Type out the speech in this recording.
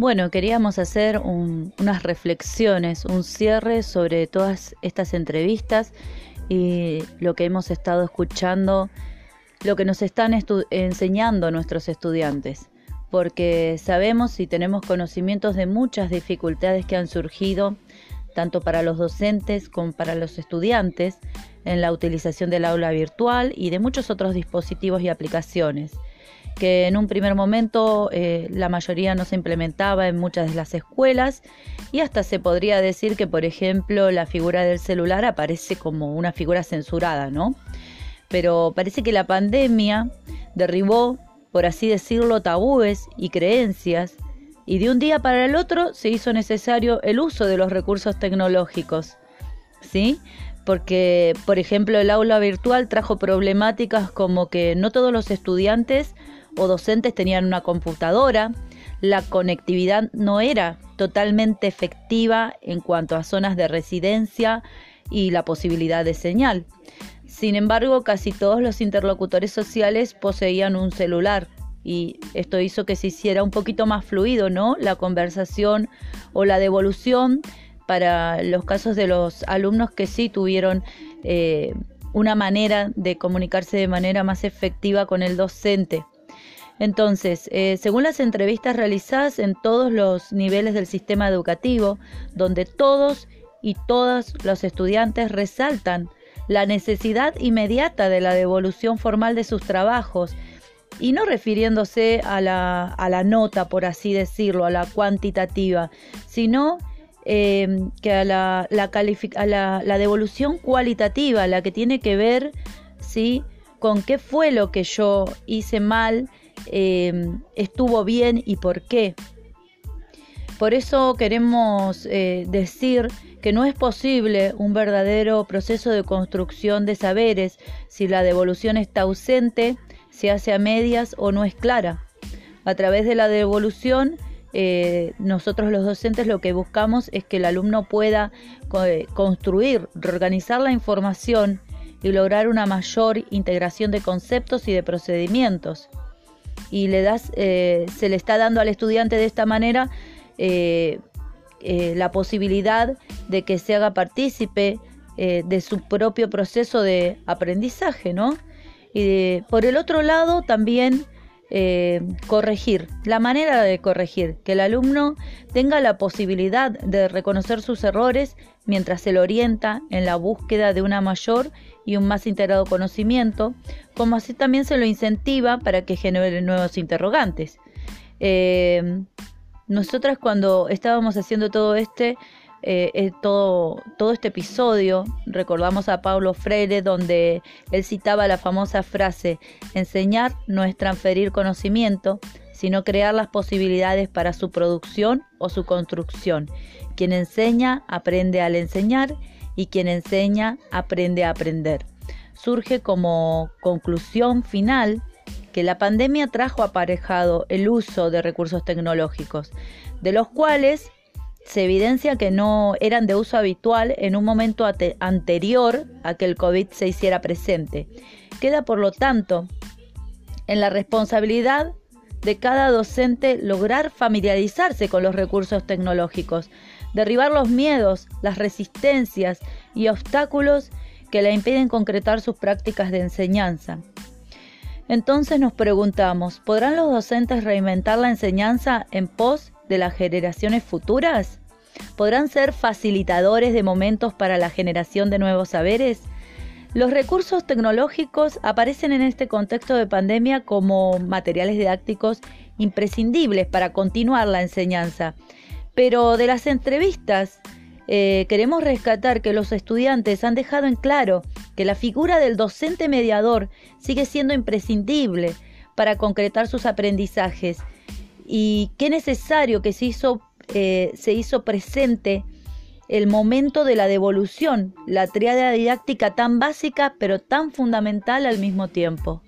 Bueno, queríamos hacer unas reflexiones, un cierre sobre todas estas entrevistas y lo que hemos estado escuchando, lo que nos están enseñando nuestros estudiantes, porque sabemos y tenemos conocimientos de muchas dificultades que han surgido, tanto para los docentes como para los estudiantes, en la utilización del aula virtual y de muchos otros dispositivos y aplicaciones que en un primer momento eh, la mayoría no se implementaba en muchas de las escuelas y hasta se podría decir que, por ejemplo, la figura del celular aparece como una figura censurada, ¿no? Pero parece que la pandemia derribó, por así decirlo, tabúes y creencias y de un día para el otro se hizo necesario el uso de los recursos tecnológicos, ¿sí? Porque, por ejemplo, el aula virtual trajo problemáticas como que no todos los estudiantes o docentes tenían una computadora, la conectividad no era totalmente efectiva en cuanto a zonas de residencia y la posibilidad de señal. Sin embargo, casi todos los interlocutores sociales poseían un celular y esto hizo que se hiciera un poquito más fluido, ¿no? La conversación o la devolución para los casos de los alumnos que sí tuvieron eh, una manera de comunicarse de manera más efectiva con el docente. Entonces, eh, según las entrevistas realizadas en todos los niveles del sistema educativo, donde todos y todas los estudiantes resaltan la necesidad inmediata de la devolución formal de sus trabajos, y no refiriéndose a la, a la nota, por así decirlo, a la cuantitativa, sino eh, que a, la, la, a la, devolución cualitativa, la que tiene que ver ¿sí? con qué fue lo que yo hice mal Em, estuvo bien y por qué. Por eso queremos eh, decir que no es posible un verdadero proceso de construcción de saberes si la devolución está ausente, se hace a medias o no es clara. A través de la devolución, eh, nosotros los docentes lo que buscamos es que el alumno pueda eh, construir, reorganizar la información y lograr una mayor integración de conceptos y de procedimientos y le das, eh, se le está dando al estudiante de esta manera eh, la posibilidad de que se haga partícipe de su propio proceso de aprendizaje, ¿no? Y por el otro lado también corregir, la manera de corregir, que el alumno tenga la posibilidad de reconocer sus errores mientras se lo orienta en la búsqueda de una mayor y un más integrado conocimiento, como así también se lo incentiva para que genere nuevos interrogantes. Eh, nosotras cuando estábamos haciendo todo este, eh, todo, todo este episodio, recordamos a Pablo Freire donde él citaba la famosa frase, enseñar no es transferir conocimiento, sino crear las posibilidades para su producción o su construcción. Quien enseña aprende al enseñar y quien enseña aprende a aprender. Surge como conclusión final que la pandemia trajo aparejado el uso de recursos tecnológicos, de los cuales se evidencia que no eran de uso habitual en un momento anterior a que el COVID se hiciera presente. Queda, por lo tanto, en la responsabilidad de cada docente lograr familiarizarse con los recursos tecnológicos, derribar los miedos, las resistencias y obstáculos que le impiden concretar sus prácticas de enseñanza. Entonces nos preguntamos, ¿podrán los docentes reinventar la enseñanza en pos de las generaciones futuras? ¿Podrán ser facilitadores de momentos para la generación de nuevos saberes? Los recursos tecnológicos aparecen en este contexto de pandemia como materiales didácticos imprescindibles para continuar la enseñanza pero de las entrevistas eh, queremos rescatar que los estudiantes han dejado en claro que la figura del docente mediador sigue siendo imprescindible para concretar sus aprendizajes y qué necesario que se hizo, eh, se hizo presente el momento de la devolución, la triada didáctica tan básica pero tan fundamental al mismo tiempo.